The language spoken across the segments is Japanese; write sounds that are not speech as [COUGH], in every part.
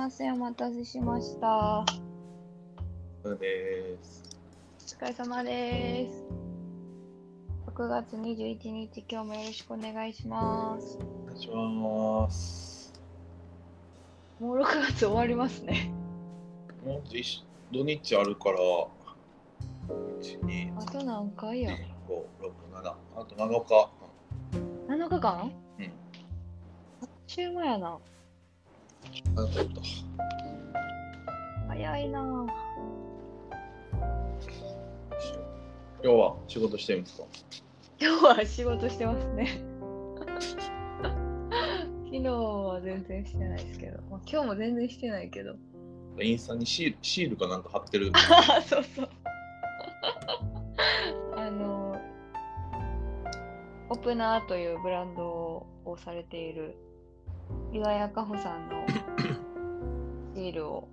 ません、お待たせしました。そうです。お疲れ様です。6月21日、今日もよろしくお願いします。お願いします。もう6月終わりますね。もう一土日あるから、1、2、あと何回や？4、5、6、7。あと7日。?7 日間？うん。あっちゅう間やな。あと。早いなぁ。今日は仕事してるんですか？今日は仕事してますね。[LAUGHS] 昨日は全然してないですけど、まあ、今日も全然してないけど。インスタにシールシールかなんか貼ってる。あ [LAUGHS] そうそう。[LAUGHS] あの、オプナーというブランドをされている岩谷かほさんのシールを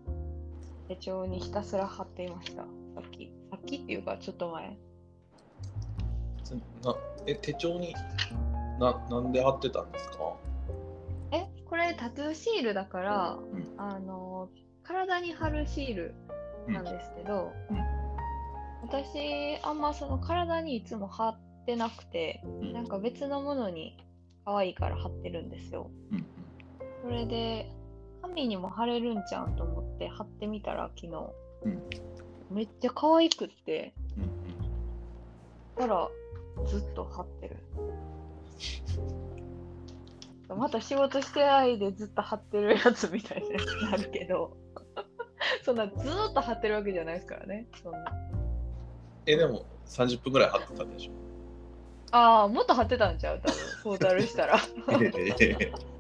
手帳にひたすら貼っていました。さっき。さっきっていうか、ちょっと前。なえ手帳にななんで貼ってたんですか？え、これタトゥーシールだから、んあの、体に貼るシールなんですけど、うん私、あんまその体にいつも貼ってなくて、うんなんか別のものに可愛いから貼ってるんですよ。うんそれで、髪にも貼れるんちゃうんと思って貼ってみたら昨日、うん。めっちゃ可愛くって、うんからずっと貼ってる。また仕事してないでずっと貼ってるやつみたいになるけど、[LAUGHS] そんなずーっと貼ってるわけじゃないですからね。そんな。えでも30分ぐらい貼ってたでしょ。ああ、もっと貼ってたんちゃう？多分、トータルしたら。[LAUGHS]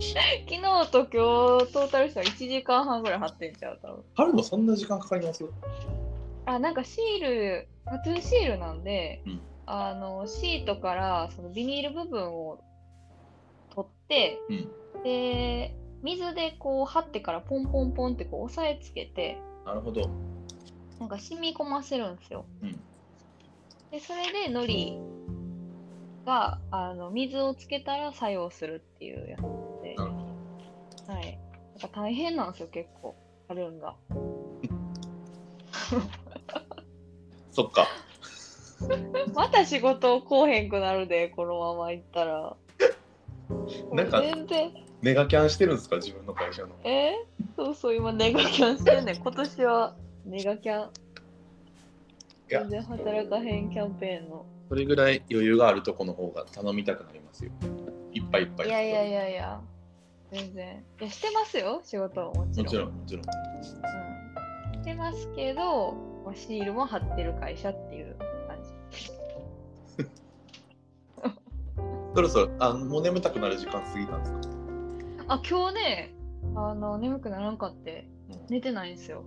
[LAUGHS] 昨ええ日と今日トータルしたら1時間半ぐらい貼ってんちゃう多分。貼るのそんな時間かかります？あ、なんかシール、タトゥーシールなんで、うんあの、シートからそのビニール部分を取って、うんで、水でこう貼ってからポンポンポンってこう押さえつけて、なるほど。なんか染み込ませるんですよ。うんで、それで海苔があの水をつけたら作用するっていうやつ。大変なんですよ、結構、貼るんが。そっか。[LAUGHS] また仕事こうへんくなるで、このまま行ったら。なんか全然、ネガキャンしてるんですか自分の会社の。え？そうそう、今ネガキャンしてんねん。今年はネガキャン。全然働かへんキャンペーンの。それぐらい余裕があるとこの方が頼みたくなりますよ。いっぱいいっぱい。いやいやいやいや、全然。いや、してますよ、仕事はもちろん。もちろん、もちろん。うん、してますけど、まあ、シールも貼ってる会社っていう感じ。[LAUGHS] そろそろ、あもう眠たくなる時間過ぎたんですか？あ、今日ね、あの、眠くならんかって、うん寝てないんですよ。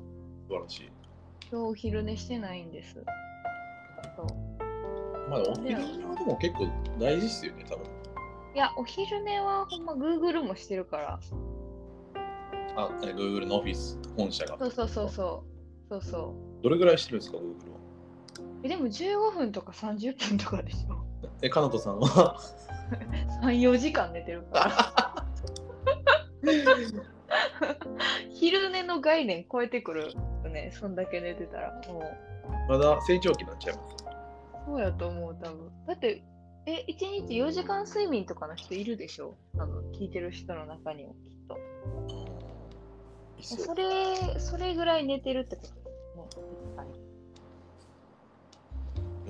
素晴らしい。今日お昼寝してないんです。そう。まあ、お昼寝はでも結構大事っすよね、多分。いや、お昼寝はほんま Google もしてるから。あ、え Google のオフィス、本社が。そうそうそうそう。そうそう。どれぐらいしてるんですか、Google は？えでも15分とか30分とかでしょ。え、かなとさんは？3、4時間寝てるから。昼寝の概念超えてくるよね、そんだけ寝てたら。もう。まだ成長期になっちゃいます。そうやと思う、多分。だって、え、1日4時間睡眠とかの人いるでしょ？多分、聞いてる人の中にもきっと。そそれ、それぐらい寝てるってこと？ですね、絶対。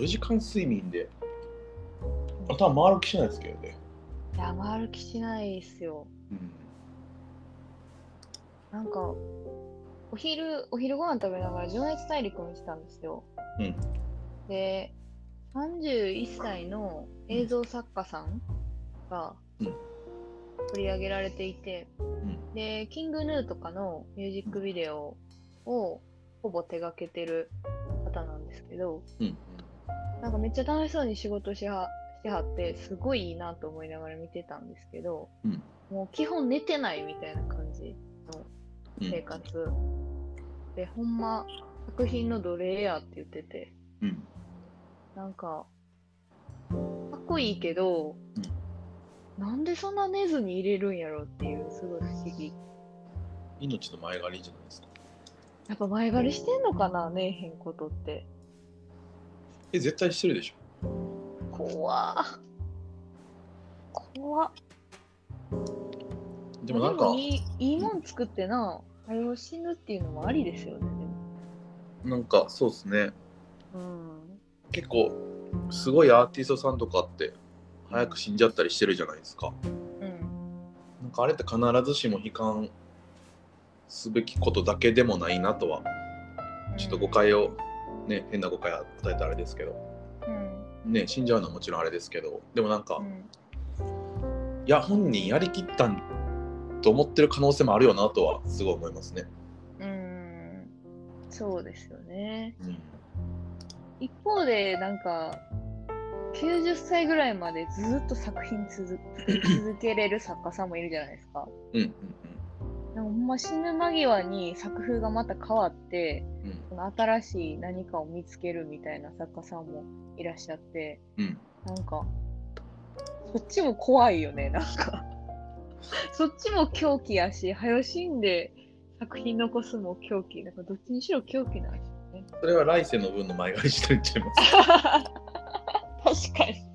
4時間睡眠で頭回る気しないですけどね。いや、回る気しないっすよ。うん。なんか、お昼、お昼ご飯食べながら情熱大陸見てたんですよ。うんで、31歳の映像作家さんがうん取り上げられていて、んで、キングヌーとかのミュージックビデオをほぼ手掛けてる方なんですけど、うん。なんかめっちゃ楽しそうに仕事しはしてはって、すごいいいなと思いながら見てたんですけど、うんもう基本寝てないみたいな感じのうん。生活、で、ほんま作品の奴隷やって言ってて、うん。なんか、かっこいいけど、なんでそんな寝ずに入れるんやろっていう、すごい不思議。い命の前借りじゃないですか。やっぱ前借りしてんのかなねえへんことって。え、絶対してるでしょ。怖っ。怖っ。でもなんか、いいいいもん作ってな、早う死ぬっていうのもありですよね。なんかそうですね。うん。結構、すごいアーティストさんとかって、早く死んじゃったりしてるじゃないですか。うん。なんかあれって必ずしも悲観すべきことだけでもないなとは、ちょっと誤解を、ね、変な誤解与えたらあれですけど、うん。ね、死んじゃうのはもちろんあれですけど、でもなんか、うん。いや、本人やりきったんと思ってる可能性もあるよなとは、すごい思いますね。うん。そうですよね。うん。一方で、なんか、90歳ぐらいまでずっと作品続 [CLEARS THROAT] 続けれる作家さんもいるじゃないですか。うんうんなんかほんま死ぬ間際に作風がまた変わって、うんうんその新しい何かを見つけるみたいな作家さんもいらっしゃって、うんなんか、そっちも怖いよね、なんか。[LAUGHS] そっちも狂気やし、早死んで作品残すも狂気。なんかどっちにしろ狂気なんですよね。それは来世の分の前借りしてるんちゃいます。確かに。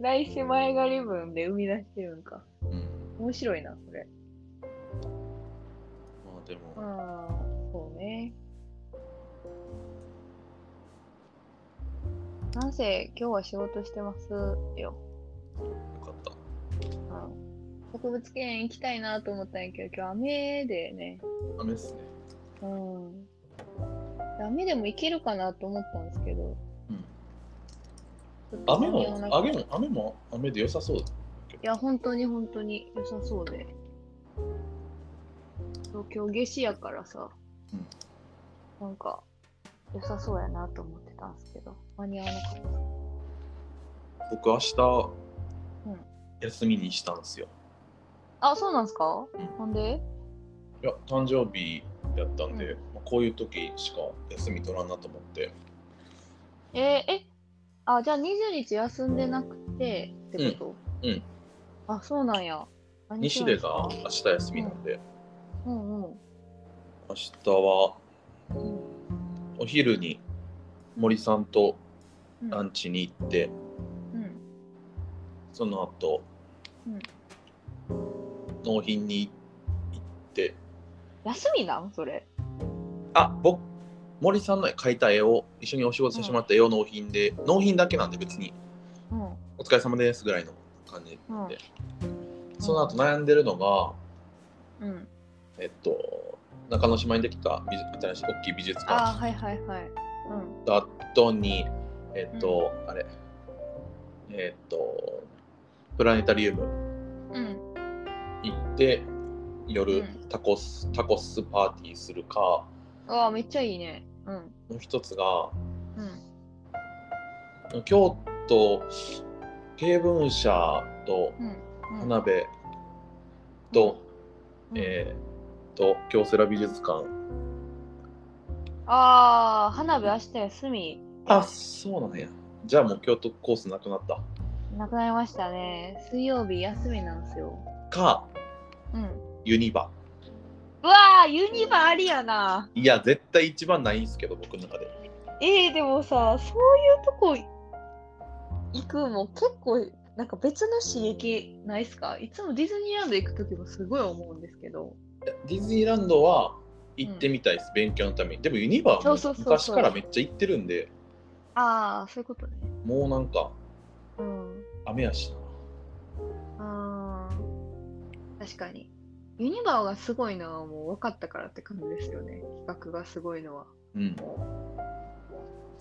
来世前借り分で生み出してるんか。うん。面白いな、それ。まあでも、ああ、そうね。なんせ今日は仕事してますよ。よかった。うん植物園行きたいなと思ったんやけど、今日雨でね。雨っすね。うん。雨でも行けるかなと思ったんですけど。うん雨も雨も、雨も雨で良さそうだ。いや、本当に本当に良さそうで。そう今日夏至やからさ、うんなんか良さそうやなと思ってたんですけど、間に合わなかった。僕明日、うん休みにしたんですよ。あ、そうなんすか、うんなんで？いや、誕生日やったんで、うまあこういう時しか休み取らんなと思って。えーえ、あ、じゃあ20日休んでなくてってこと？うんうん。あ、そうなんや。何西出が明日休みなんで、うんうん。明日はうんお昼に森さんとうん。ランチに行って、うん。その後、うん。納品に行って、休みなん？それ。あ僕森さんの描いた絵を一緒にお仕事させてもらった絵を納品で、納品だけなんで別にうん。お疲れ様ですぐらいの感じうんで、その後悩んでるのがうん。えっと中之島にできた新しい大きい美術あ、館はいはいはい。うん。にえっと、あれえっとプラネタリウムうん。行って夜、うんタコスタコスパーティーするかああ、めっちゃいいね。うん。もう一つがうん。京都経文社とうん。うん花火と、うんえー、と京セラ美術館ああ、花火明日休み。あそうなんやじゃあもう京都コースなくなったなくなりましたね。水曜日休みなんですよ。かうん。ユニバうわあ、ユニバありやな。いや絶対一番ないんすけど僕の中でえー、でもさ、そういうとこ行くも結構、なんか別の刺激ないっすか？いつもディズニーランド行くときもすごい思うんですけど。ディズニーランドは行ってみたいです、勉強のためにでもユニバは昔からめっちゃ行ってるんでああ、そういうことね。もうなんかうん。雨やしなあー確かに。ユニバーがすごいのはもう分かったからって感じですよね。企画がすごいのは。うん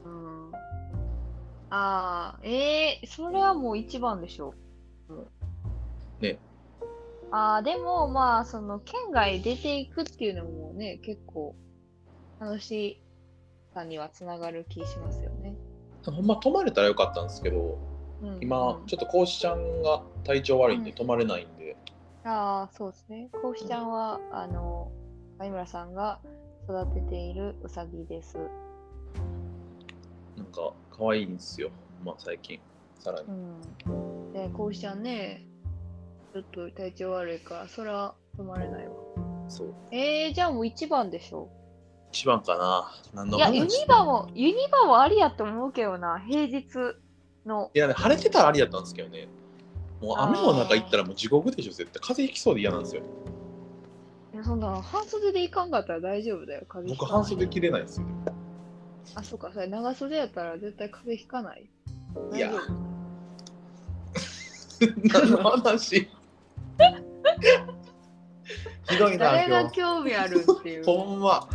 うん。ああ、ええそれはもう一番でしょう。うんね。ああ、でもまあ、その県外出ていくっていうのもね、結構楽しさにはつながる気しますよね。ほんま泊まれたらよかったんですけどうん、今うんちょっとこうしちゃんが体調悪いんでうん泊まれないんで、ああ、そうですね。こうしちゃんは、あの、有村さんが育てているうさぎです。なんか可愛いんですよ、まあ、最近さらにうん。で、こうしちゃんね、ちょっと体調悪いから、そら止まれないわ。そう。えー、じゃあもう一番でしょ。一番かな。何のいや、ユニ話バも、ユニバもありやと思うけどな、平日の。いや、ね、晴れてたらありやったんですけどね。もう雨の中行ったらもう地獄でしょ、絶対。風邪ひきそうで嫌なんですよ。いや、そんな、半袖でいかんかったら大丈夫だよ、風邪ひ僕、半袖着れないですよ。あ、そうか、それ長袖やったら絶対風邪ひかない。いや [LAUGHS] 何の話？ひどいな、誰が。興味あるっていう。ほんま。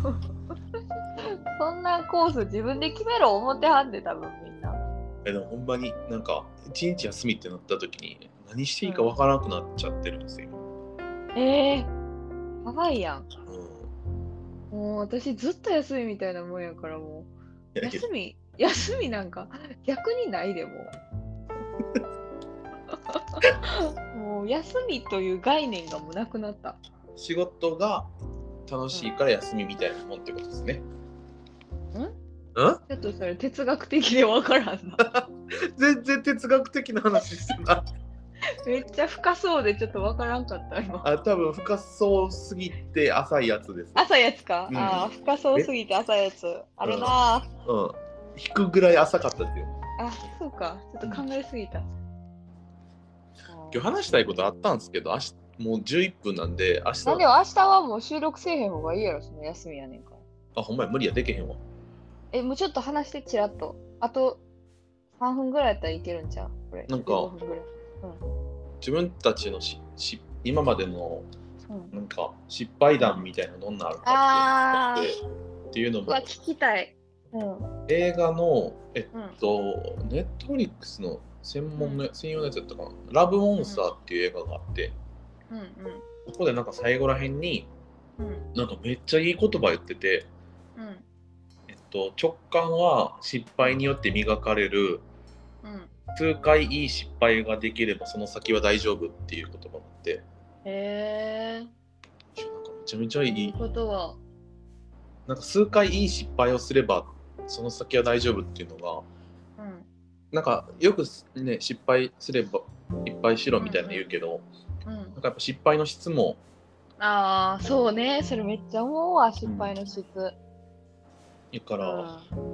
そんなコース自分で決めろ思ってはんで、多分みんな。えでもほんまになんか一日休みってなった時に何していいかわからなくなっちゃってるんですよ。ええー、やばいやん。うんもう私ずっと休みみたいなもんやからもう。休み、休みなんか逆にないでもう。もう休みという概念がもうなくなった。仕事が楽しいから休みみたいなもんってことですね。ん？うん？ちょっとそれ哲学的でわからんな。[LAUGHS] 全然哲学的な話してない。[LAUGHS] めっちゃ深そうでちょっとわからんかった今。あ多分深そうすぎて浅いやつです。朝やつか、うんああ、深そうすぎて朝やつ。あるなー、うん。引くぐらい浅かったですよ。あ、そうか。ちょっと考えすぎた。今日話したいことあったんですけど、明日もう11分なんで、明日で明日はもう収録せえへん方がいいやろ、その休みやねんから。あ、ほんまや無理やでけへんわ。え、もうちょっと話してちらっと。あと3分ぐらいやったらいけるんちゃう？これ。なんか15分ぐらい。自分たちのしし今までのうん。うん、なんか失敗談みたいなのどんなあるかあっていうのってっていうのも聞きたい。うん。映画のえっうん。とネットフリックスの専門の、専用のやつやったかな「ラブモンスター」っていう映画があって、うん。そこでなんか最後らへんにうん。うん。なんかめっちゃいい言葉言ってて、うん。えっと、直感は失敗によって磨かれるうん。数回いい失敗ができればその先は大丈夫っていう言葉があってへえなんかめちゃめちゃいいことは。なんか数回いい失敗をすればその先は大丈夫っていうのがうん。なんかよくね失敗すればいっぱいしろみたいな言うけど、うんなん。かやっぱ失敗の質もああ、そうね。それめっちゃ思うわ、失敗の質。いいから、うん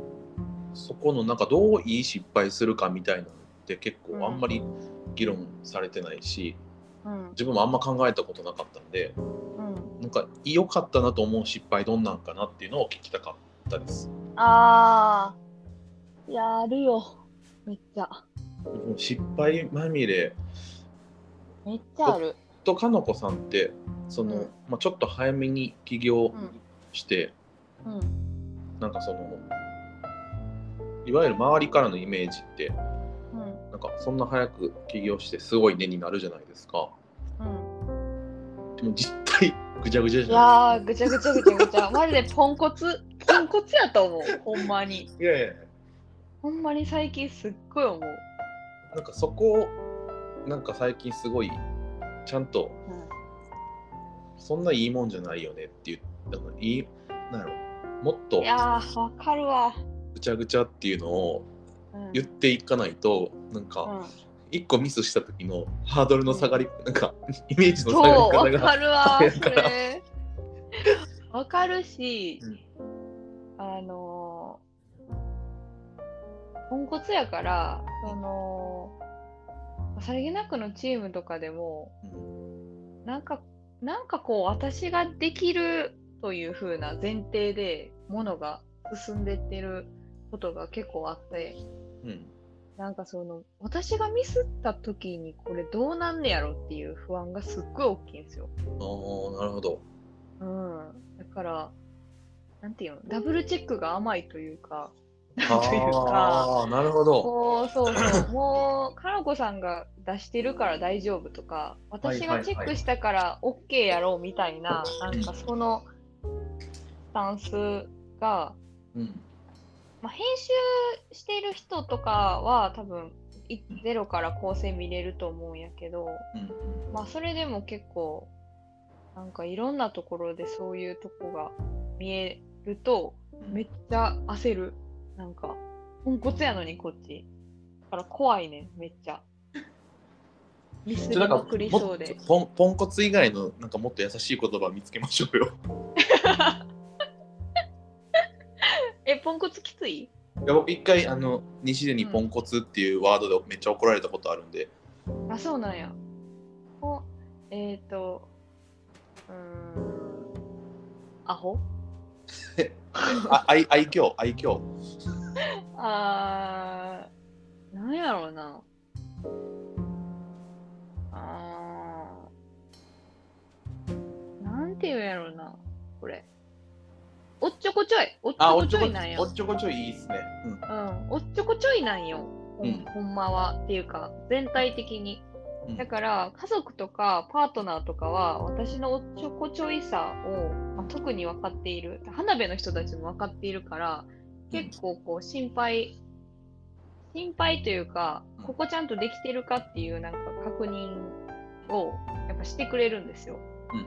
そこのなんかどういい失敗するかみたいなのって結うん構あんまり議論されてないし、うん。自分もあんま考えたことなかったんでうん。なんか良かったなと思う失敗どんなんかなっていうのを聞きたかったです。ああ。いや、あるよ。めっちゃ。もう失敗まみれめっちゃある。とかのこさんってその、うんまあ、ちょっと早めに起業うん。して、うん。なんかそのいわゆる周りからのイメージってかそんな早く起業してすごい根になるじゃないですかうん。でも実態ぐちゃぐちゃいじゃやー、ぐちゃぐちゃぐちゃぐちゃ。マジでポンコツ、ポンコツやと思う。ほんまに。ないいやいやほんまに最近すっごい思う。なんかそこをなんか最近すごいちゃんとそんないいもんじゃないよねっていうなんかいいなんやろもっといやー、わかるわ。ぐちゃぐちゃっていうのをうん。言っていかないとなんかうん。一個ミスした時のハードルの下がり、なんかイメージの下がわり方がかるわ、[LAUGHS] それ。わかるし、うん。あのー、ポンコツやから、その、さりげなくのチームとかでも、うん。なんか、なんかこう、私ができるという風な前提で、ものが進んでってることが結構あって、うんなんかその、私がミスった時にこれどうなんねやろっていう不安がすっごい大きいんですよ。ああなるほど。うん。だから、なんていうの、ダブルチェックが甘いというか、なんあというか、あーなるほど。こう、そうそう、もう、かのこさんが出してるから大丈夫とか、私がチェックしたから OK やろうみたいな、なんかそのスタンスが、うんまあ、編集している人とかは多分、いゼロから構成見れると思うんやけど、うんまあそれでも結構なんかいろんなところでそういうとこが見えるとうんめっちゃ焦るなんかポンコツやのにこっちだから怖いねんめっちゃミスりまくりそうでと。ポンポンコツ以外のなんかもっと優しい言葉見つけましょうよ。[LAUGHS] え、ポンコツきつい？いや僕一回あの西出にポンコツっていうワードでめっちゃ怒られたことあるんで、あ、そうなんや。お、えっ、ー、と、うーん、アホ？[LAUGHS] あ愛愛嬌愛嬌 [LAUGHS] あー、なんやろうな。あー、なんていうんやろうな、これ。おっちょこちょい、おっちょこちょいなんや。おっちょこちょいいいっすね。うんうん、おっちょこちょいなんよ、ほんうんほんまは。っていうか、全体的に。うんだから、家族とかパートナーとかは、私のおっちょこちょいさを、まあ、特に分かっている。花火の人たちも分かっているから、結構こう、心配、心配というかうん、ここちゃんとできてるかっていうなんか確認を、やっぱしてくれるんですよ。うんうん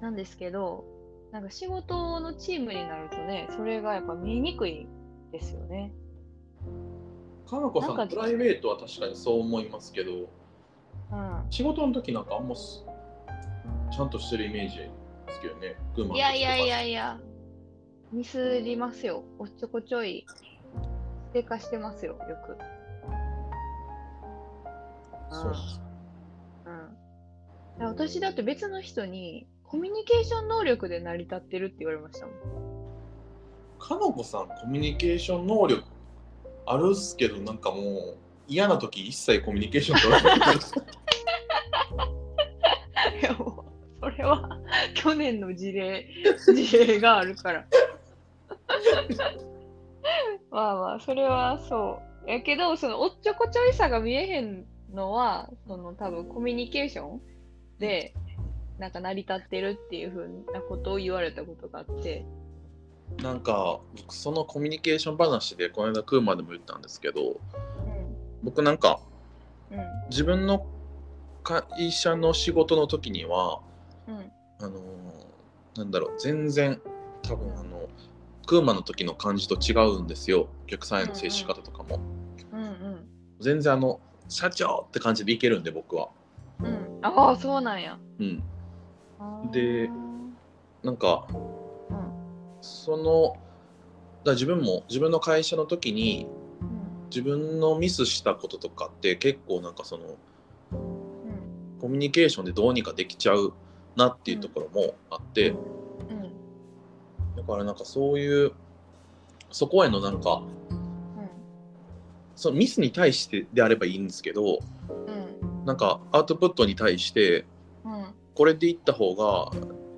なんですけど、なんか仕事のチームになるとね、それがやっぱ見えにくいですよね。かなこさなんかんプライベートは確かにそう思いますけどうん。仕事の時なんかあんますちゃんとしてるイメージですけどねいやいやいやいや、ミスりますよ。おっちょこちょい、低下してますよ、よく。そうですうん。私だって別の人に、コミュニケーション能力で成り立ってるって言われましたもん。かなこさんコミュニケーション能力あるっすけどなんかもう嫌な時一切コミュニケーション取らないいやもう、それは去年の事例、事例があるから。まあまあ、それはそう。やけど、そのおっちょこちょいさが見えへんのは、その多分コミュニケーションで、なんか成り立ってるっていうふうなことを言われたことがあって。なんか僕そのコミュニケーション話でこの間クーマでも言ったんですけど僕なんかうん。自分の会社の仕事の時にはうん。うん。あのーなんだろう全然多分あのクーマの時の感じと違うんですよお客さんへの接し方とかも、うんうん。全然あの社長って感じでいけるんで僕はうん。ああ、そうなんや。うんでなんかうん。そのだ自分も自分の会社の時にうん。自分のミスしたこととかって結構なんかそのうん。コミュニケーションでどうにかできちゃうなっていうところもあって、だからなんかそういうそこへのなんかそのミスに対してであればいいんですけどうん。なんかアウトプットに対して。これでいった方が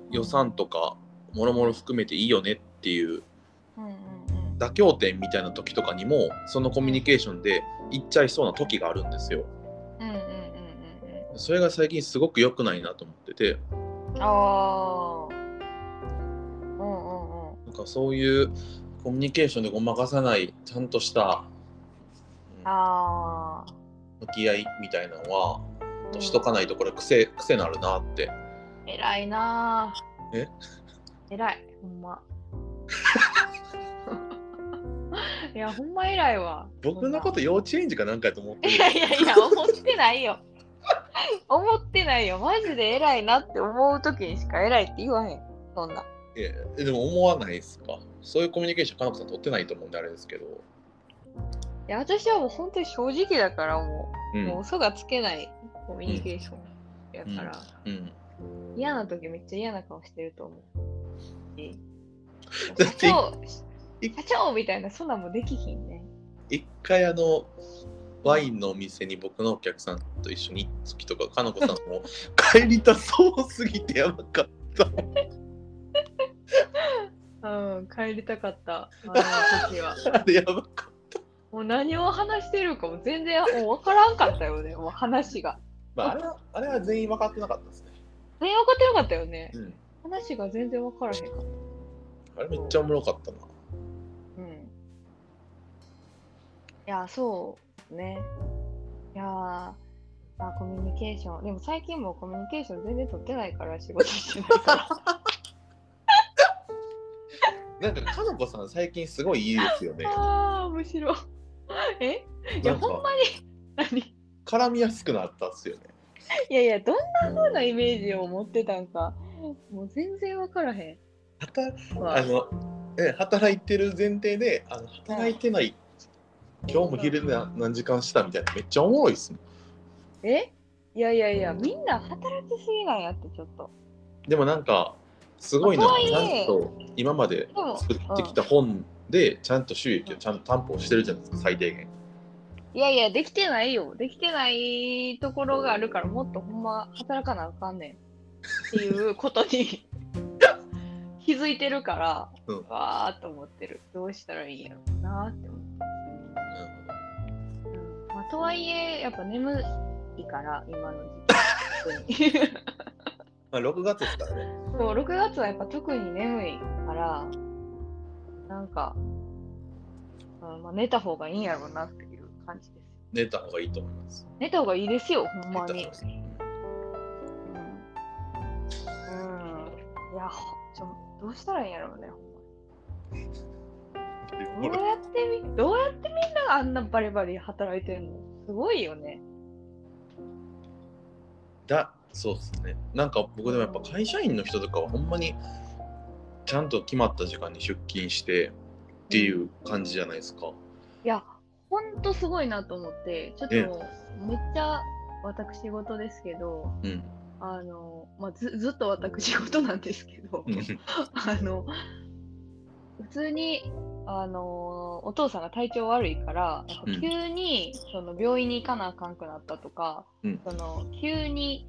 予算とかもろもろ含めていいよねっていう。妥協点みたいな時とかにもそのコミュニケーションで言っちゃいそうな時があるんですよ。それが最近すごく良くないなと思っててああ。うんうんうん。なんかそういうコミュニケーションでごまかさないちゃんとしたうんああ。向き合いみたいなのはしとかないとこれ癖癖なるなって偉いなぁ。え？偉い、ほんま。[LAUGHS] いや、ほんま偉いわ。僕のこと幼稚園児かなんかやと思ってるいやいやいや、思ってないよ。[LAUGHS] 思ってないよ。マジで偉いなって思うときにしか偉いって言わへん。そんな。いやえでも思わないですか？そういうコミュニケーションかなこさん取ってないと思うんであれですけど、いや、私はもう本当に正直だから、もう、うんもう嘘がつけないコミュニケーションやから、うん、嫌な時めっちゃ嫌な顔してると思うし。社長、い社長みたいな、そんなんもできひんね。一回あのワインのお店に僕のお客さんと一緒に行った時とかかなこさんも [LAUGHS] 帰りたそうすぎてやばかったうん、帰りたかった。[LAUGHS] あの時は。やばかったもう何を話してるかも全然もう分からんかったよね、もう話が。まあ、あれはあれは全員分かってなかったですね、全然分かってなかったよね。うん、話が全然分からへんかった。あれめっちゃおもろかったなうん。いや、そうね。いやー、まあ、コミュニケーション。でも最近もコミュニケーション全然取ってないから、仕事してないから。[LAUGHS] なんかかなこさん最近すごいいいですよねああ、面白い。え？いや、ほんまに、何？絡みやすくなったっすよね。いやいや、どんな風なイメージを持ってたんか、もう全然分からへ働んわ。あのえ働いてる前提であの働いてない、今日も昼で何時間したみたいなめっちゃおもろいっすもん。え？いやいやいや、みんな働きすぎなんやって、ちょっと。でもなんかすごいなちゃんと今まで作ってきた本でちゃんと収益をちゃんと担保してるじゃないですか最低限。いやいや、できてないよ。できてないところがあるから、もっとほんま働かなあかんねん。っていうことに気づいてるから、うんわーっと思ってる。どうしたらいいんやろうなーって思って。うんまあ、とはいえ、やっぱ眠いから、今の時期。[LAUGHS] まあ、6月ですからね。そう、6月はやっぱ特に眠いから、なんか、うんまあ、寝た方がいいんやろうなって感じです。寝た方がいいと思います。寝た方がいいですよ、ほんまにうん。うん。いや、ほちょどうしたらいいんやろうね、ほんまどうやってみ、どうやってみんなあんなバリバリ働いてるの？すごいよね。だそうですね。なんか僕でもやっぱ会社員の人とかはほんまにちゃんと決まった時間に出勤してっていう感じじゃないですか。いや、ほんとすごいなと思って、ちょっとえめっちゃ私事ですけど、うん。あの、まあ、ずずっと私事なんですけど、うん。[LAUGHS] あの、普通に、あの、お父さんが体調悪いから、急に、その病院に行かなあかんくなったとか、うん。その急に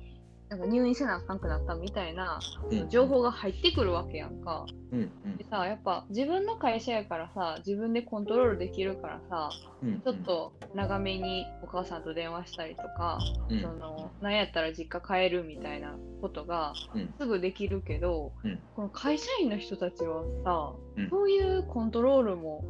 なんか入院せなあかんくなったみたいな、うん。情報が入ってくるわけやんか。うんでさ、やっぱ自分の会社やからさ、自分でコントロールできるからさ、うん。ちょっと長めにお母さんと電話したりとか、うん。そのなんやったら実家帰るみたいなことがうん。すぐできるけど、うん。この会社員の人たちはさ、うん。そういうコントロールも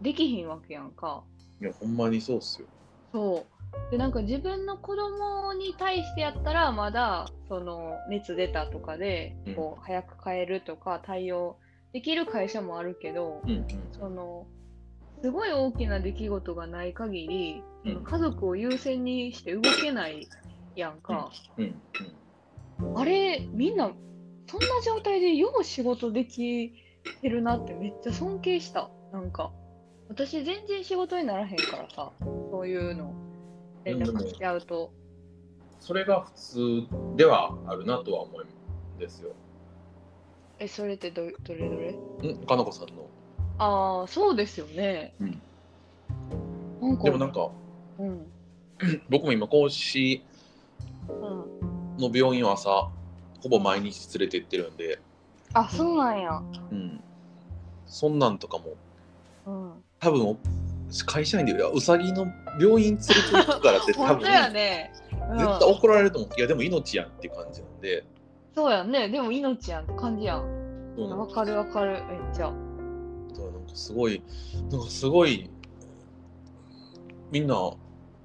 できひんわけやんか。いやほんまにそうっすよ。そうでなんか自分の子供に対してやったらまだその熱出たとかでうん。こう早く帰るとか対応できる会社もあるけど、うんそのすごい大きな出来事がない限り、うん。家族を優先にして動けないやんか、うん。うん。あれみんなそんな状態でよう仕事できてるなってめっちゃ尊敬した。なんか私全然仕事にならへんからさそういうの連絡しちゃうと。それが普通ではあるなとは思うんですよ。えそれってどどれどれ？んかなこさんの。ああそうですよね。うん。でもなんかうん。[CLEARS THROAT] 僕も今講師うんの病院を朝ほぼ毎日連れて行ってるんで、あそうなんや。うん、そんなんとかもうん。多分会社員でうさぎの病院連れて行くからって [LAUGHS] 多分ね、うん、絶対怒られると思う。いやでも命やんっていう感じなんで。そうやんね。でも命やんって感じやん。わかるわかる。めっちゃ。なんかすごいなんかすごいみんな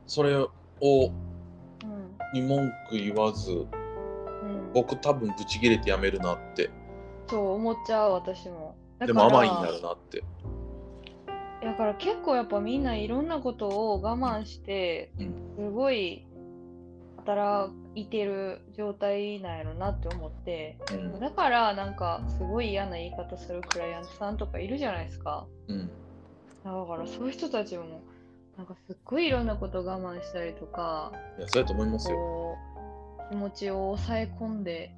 それをうんに文句言わずうん。僕多分ブチ切れてやめるなって。そう思っちゃう私も。だでも甘いになるなってだから結構やっぱみんないろんなことを我慢してうん。すごい働いてる状態なんやろなって思ってうん。だからなんかすごい嫌な言い方するクライアントさんとかいるじゃないですか。うん。だからそういう人たちもなんかすっごいいろんなこと我慢したりとかいやそうやと思いますよ、気持ちを抑え込んで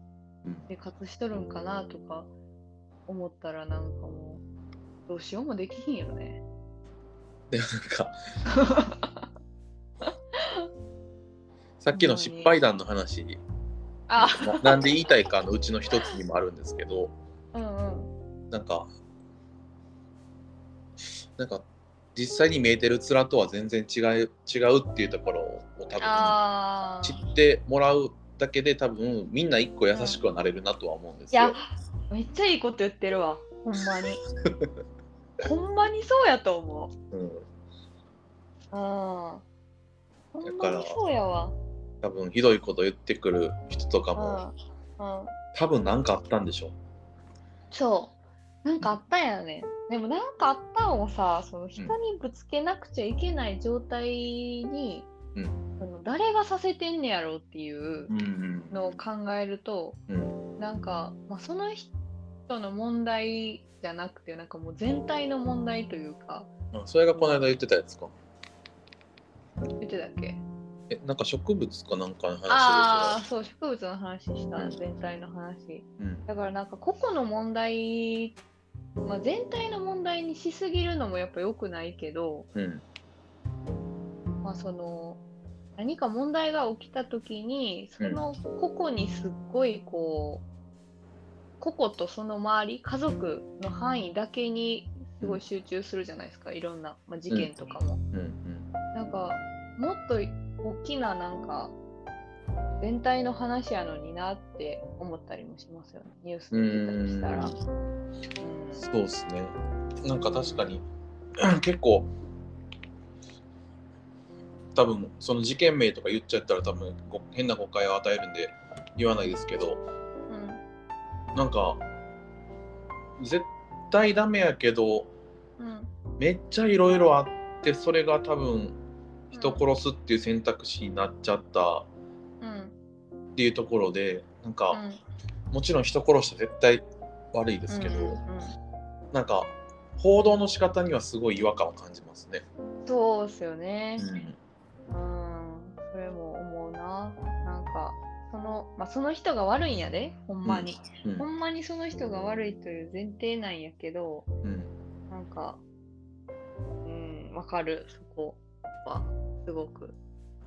うん。生活しとるんかなとか思ったらなんかもうどうしようもできひんよね。でなんか。[LAUGHS] さっきの失敗談の話。あ。ななんで言いたいかのうちの一つにもあるんですけど。うんうん。なんか。なんか実際に見えてる面とは全然違う違うっていうところを多分あ知ーってもらうだけで多分みんな一個優しくはなれるなとは思うんですよ。いや。めっちゃいいこと言ってるわほんまに [LAUGHS] ほんまにそうやと思う。うん、ああほん。だから。まにそうやわ。多分ひどいこと言ってくる人とかも。うん。うん。多分何かあったんでしょそう。なんかあったんやね。でもなんかあったんをさその人にぶつけなくちゃいけない状態にう。うん。その誰がさせてんねやろっていううん。のを考えると、うん。なんか、まあ、その人の問題じゃなくてなんかもう全体の問題というか。あそれがこの間言ってたやつか。言ってたっけ？えなんか植物かなんかの話ああそう植物の話した全体の話。うん。だからなんか個々の問題、まあ、全体の問題にしすぎるのもやっぱ良くないけど、うん。まあ、その何か問題が起きた時にその個々にすっごいこう個々とその周り家族の範囲だけにすごい集中するじゃないですかいろんな、まあ、事件とかも。うん。うん。なんかもっと大きななんか全体の話やのになって思ったりもしますよね。ニュースで見てたりしたら。うん。そうっすね。なんか確かに [CLEARS THROAT] 結構多分その事件名とか言っちゃったら多分ご変な誤解を与えるんで言わないですけどなんか絶対ダメやけどうんうんめっちゃいろいろあってそれが多分人殺すっていう選択肢になっちゃったうんっていうところでなんか、うんもちろん人殺したら絶対悪いですけど、うんうんうんなんか報道の仕方にはすごい違和感を感じますね。そうっすよね。うんうん、それも思うな。なんかそのまあその人が悪いんやで、ほんまに。うん。ほんまにその人が悪いという前提なんやけど、うん。なんか、うん、わかる、そこは、すごく。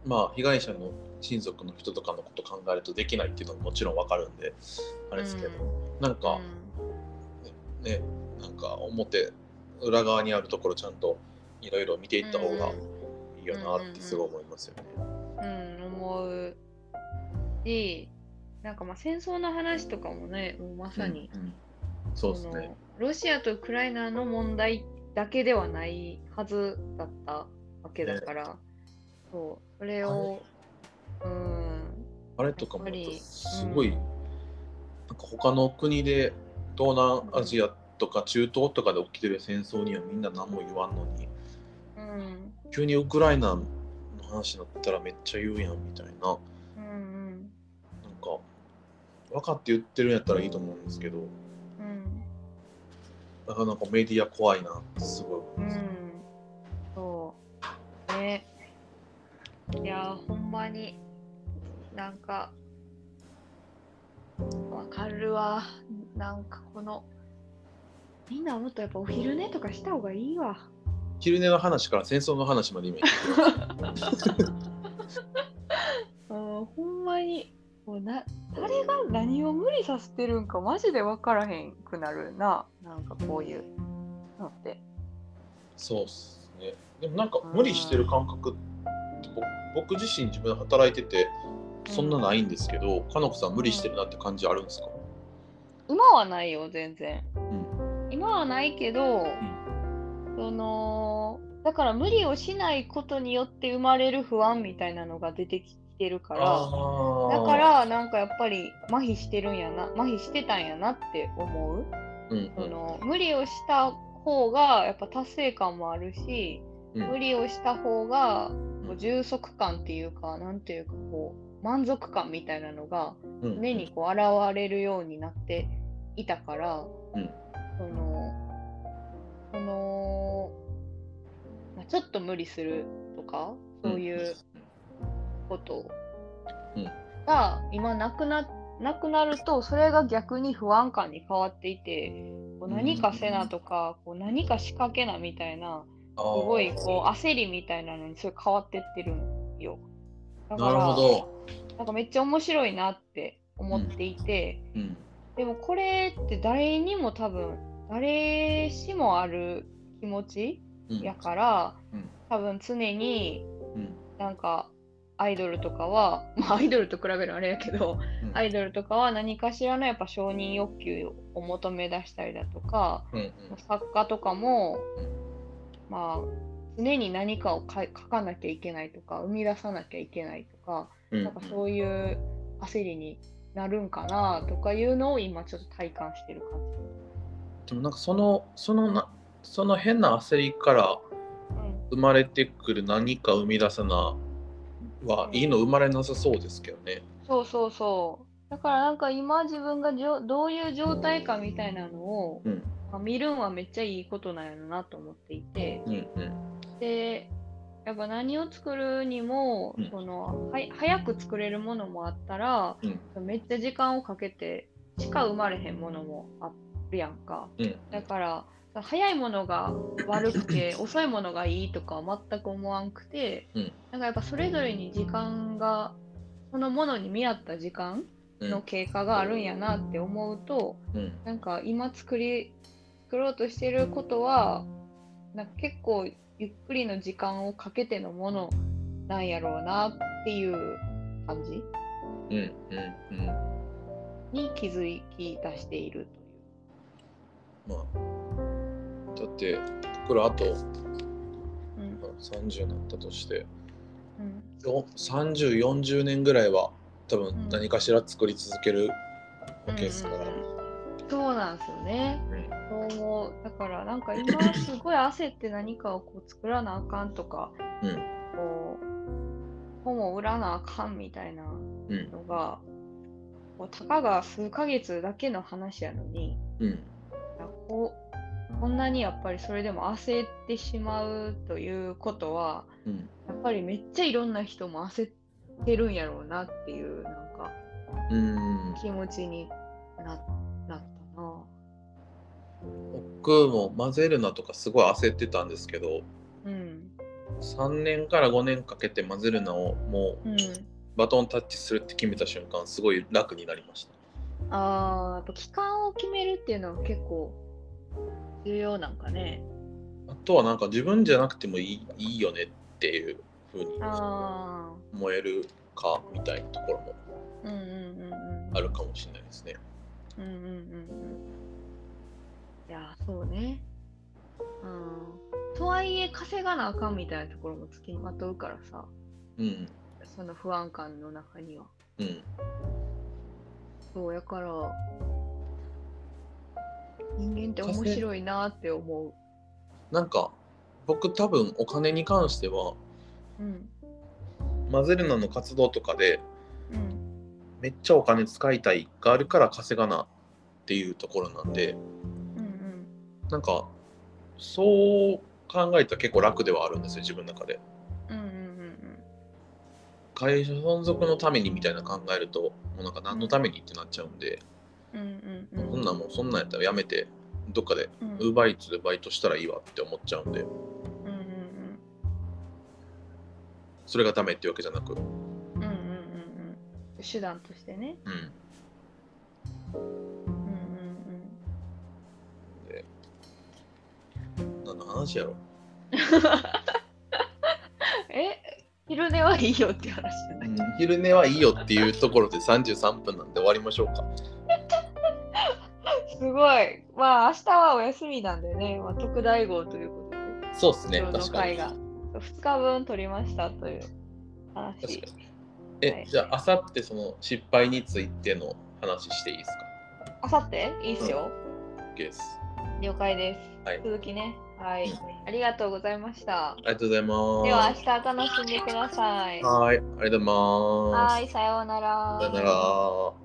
まあ被害者の親族の人とかのこと考えるとできないっていうのももちろんわかるんであれですけど、なんかねなんか表裏側にあるところちゃんといろいろ見ていった方がいいよなってすごい思いますよね。うん、うん、思うし、なんかまあ戦争の話とかもね、もうまさに、うんうん。そうですね。ロシアとウクライナの問題だけではないはずだったわけだから、そうそれを、うん、あれとかもすごい、なんか他の国で東南アジアとか中東とかで起きてる戦争にはみんな何も言わんのにうん、急にウクライナの話になったらめっちゃ言うやんみたいな分かって言ってるんやったらいいと思うんですけど。うん、なかなかメディア怖いなってすごい思ういます、ん、そう、ね。いやー、ほんまに、なんか、わかるわ。なんかこの、みんなもっとやっぱお昼寝とかした方がいいわ。昼寝の話から戦争の話まで今言って [LAUGHS] ほんまに、もうな誰が何を無理させてるんかマジで分からへんくなるな。なんかこういうのって。そうっすねでもなんか無理してる感覚って僕僕自身自分で働いててそんなないんですけど、かのこさん無理してるなって感じあるんですか、今はないよ、全然。うん今はないけど、その、だから無理をしないことによって生まれる不安みたいなのが出てきてるから、だからなんかやっぱり麻痺してるんやな、麻痺してたんやなって思う。うんうん。その無理をした方がやっぱ達成感もあるし、うん。無理をした方がこう充足感っていうか、なんていうかこう満足感みたいなのがうん。目にこう現れるようになっていたから、うん。そのその、まあ、ちょっと無理するとかそういうことうん。が今なくななくなるとそれが逆に不安感に変わっていてこう何かせなとか、こう何か仕掛けなみたいなすすごいこう焦りみたいなのにそれ変わってってるんよ。だかなるらほど、なんかめっちゃ面白いなって思っていて、うん。でもこれって誰にも多分誰しもある気持ちうんやから、うん。多分常にうん。なんかアイドルとかは、[LAUGHS] まあ、アイドルと比べるのあれやけど、うん。アイドルとかは何かしらのやっぱ承認欲求を求め出したりだとか、うんうん。作家とかも、うん。まあ常に何かをか書かなきゃいけないとか生み出さなきゃいけないとか、うん。なんかそういう焦りになるんかなとかいうのを今ちょっと体感してる感でもなんかそのそのなその変な焦りからじ。うん。生まれてくる何か生み出さなはいいの生まれなさそうですけどね。そうそうそう。だからなんか今自分がじょどういう状態かみたいなのを、うんまあ見るんはめっちゃいいことなんやろなと思っていて、うんうんで、やっぱ何を作るにも、うんそのは早く作れるものもあったら、うんめっちゃ時間をかけてしか生まれへんものもあるやんか。うんだから早いものが悪くて遅いものがいいとかは全く思わんくて、うん。なんかやっぱそれぞれに時間がそのものに見合った時間うん。の経過があるんやなって思うとうん。なんか今作り作ろうとしてることはなんか結構ゆっくりの時間をかけてのものなんやろうなっていう感じうん。うん。うん。に気づき出しているまあだってこれあとう。うん30になったとしてうんよ3040年ぐらいは多うん分何かしら作り続けるわけですから。うんうんうんそうなんですよね。うんそう思う。だからなんか今すごい焦って何かをこう作らなあかんとか、うんこう本を売らなあかんみたいなうんのが、こうたかが数ヶ月だけの話やのに、うんこうこんなにやっぱりそれでも焦ってしまうということは、うんやっぱりめっちゃいろんな人も焦ってるんやろうなっていうなんかうん気持ちにななったな。僕も混ぜるなとかすごい焦ってたんですけどうん。3年から5年かけて混ぜるなをもううん。バトンタッチするって決めた瞬間すごい楽になりました。ああ、やっぱ期間を決めるっていうのは結構重要なんかね。あとはなんか自分じゃなくてもいいいいよねっていう風にああ、思えるかみたいなところもうんうんうんうん。あるかもしれないですね。うんうんうんうん。いや、そうね。うん。とはいえ、稼がなあかんみたいなところもつきまとうからさ、うんその不安感の中には。うんそうやから、人間って面白いなって思う。なんか僕多分お金に関してはうん。混ぜるなの活動とかでうん。めっちゃお金使いたいがあるから稼がなっていうところなんでうんうん。なんかそう考えたら結構楽ではあるんですよ自分の中でうんうんうん会社存続のためにみたいな考えるともうなんか何のためにってなっちゃうんで、うん。うんうんうん。そんなんもうそんなんやったらやめてどっかでうんウーバーイーツでバイトしたらいいわって思っちゃうんでうんうんそれがダメっていうわけじゃなくうんうんうんうん手段としてね。うんうんうんで何の話やろ？うん。え？昼寝はいいよって話じゃない、うん昼寝はいいよっていうところで33分なんで終わりましょうか。すごい。まあ明日はお休みなんでね、まあ、特大号ということで、そうですね、確かに。回が2日分取りましたという話。え、はいじゃあ、あさってその失敗についての話していいですか？あさっていいっすよ。?OK です。了解です。はい続きね。はいうん。ありがとうございました。ありがとうございます。では明日楽しんでください。はい、ありがとうございます。はい、さようなら。さよなら。